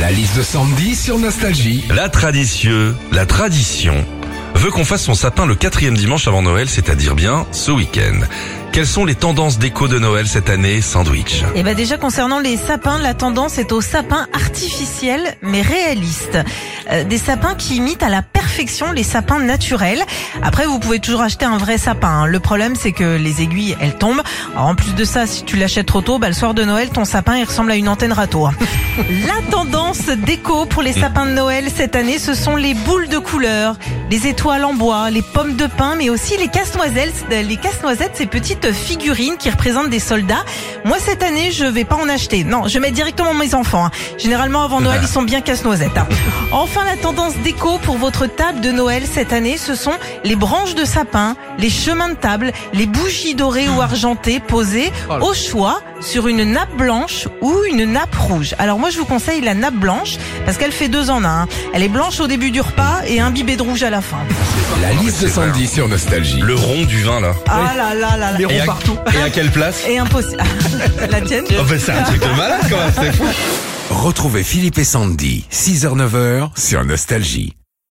La liste de Sandy sur Nostalgie. La tradition, la tradition veut qu'on fasse son sapin le quatrième dimanche avant Noël, c'est-à-dire bien ce week-end. Quelles sont les tendances déco de Noël cette année, Sandwich? Et ben déjà concernant les sapins, la tendance est au sapin artificiel mais réaliste. Euh, des sapins qui imitent à la perfection les sapins naturels. Après, vous pouvez toujours acheter un vrai sapin. hein. Le problème, c'est que les aiguilles, elles tombent. Alors, en plus de ça, si tu l'achètes trop tôt, bah, le soir de Noël, ton sapin, il ressemble à une antenne râteau. hein. La tendance déco pour les sapins de Noël cette année, ce sont les boules de couleur, les étoiles en bois, les pommes de pin, mais aussi les casse-noisettes. Les casse-noisettes, ces petites figurines qui représentent des soldats. Moi, cette année, je vais pas en acheter. Non, je mets directement mes enfants. hein. Généralement, avant Noël, ils sont bien casse-noisettes. hein. Enfin, la tendance déco pour votre table de Noël cette année, ce sont les branches de sapin, les chemins de table, les bougies dorées ou argentées posées au choix sur une nappe blanche ou une nappe rouge. Alors moi, je vous conseille la nappe blanche parce qu'elle fait deux en un. Elle est blanche au début du repas et imbibée de rouge à la fin. La liste de Sandy sur Nostalgie. Le rond du vin là. Ah là là là là. Et à, et à quelle place Et impossible. la tienne Oh, bah, C'est un truc de malade quand même, c'est fou. Retrouvez Philippe et Sandy, 6h-9h sur Nostalgie.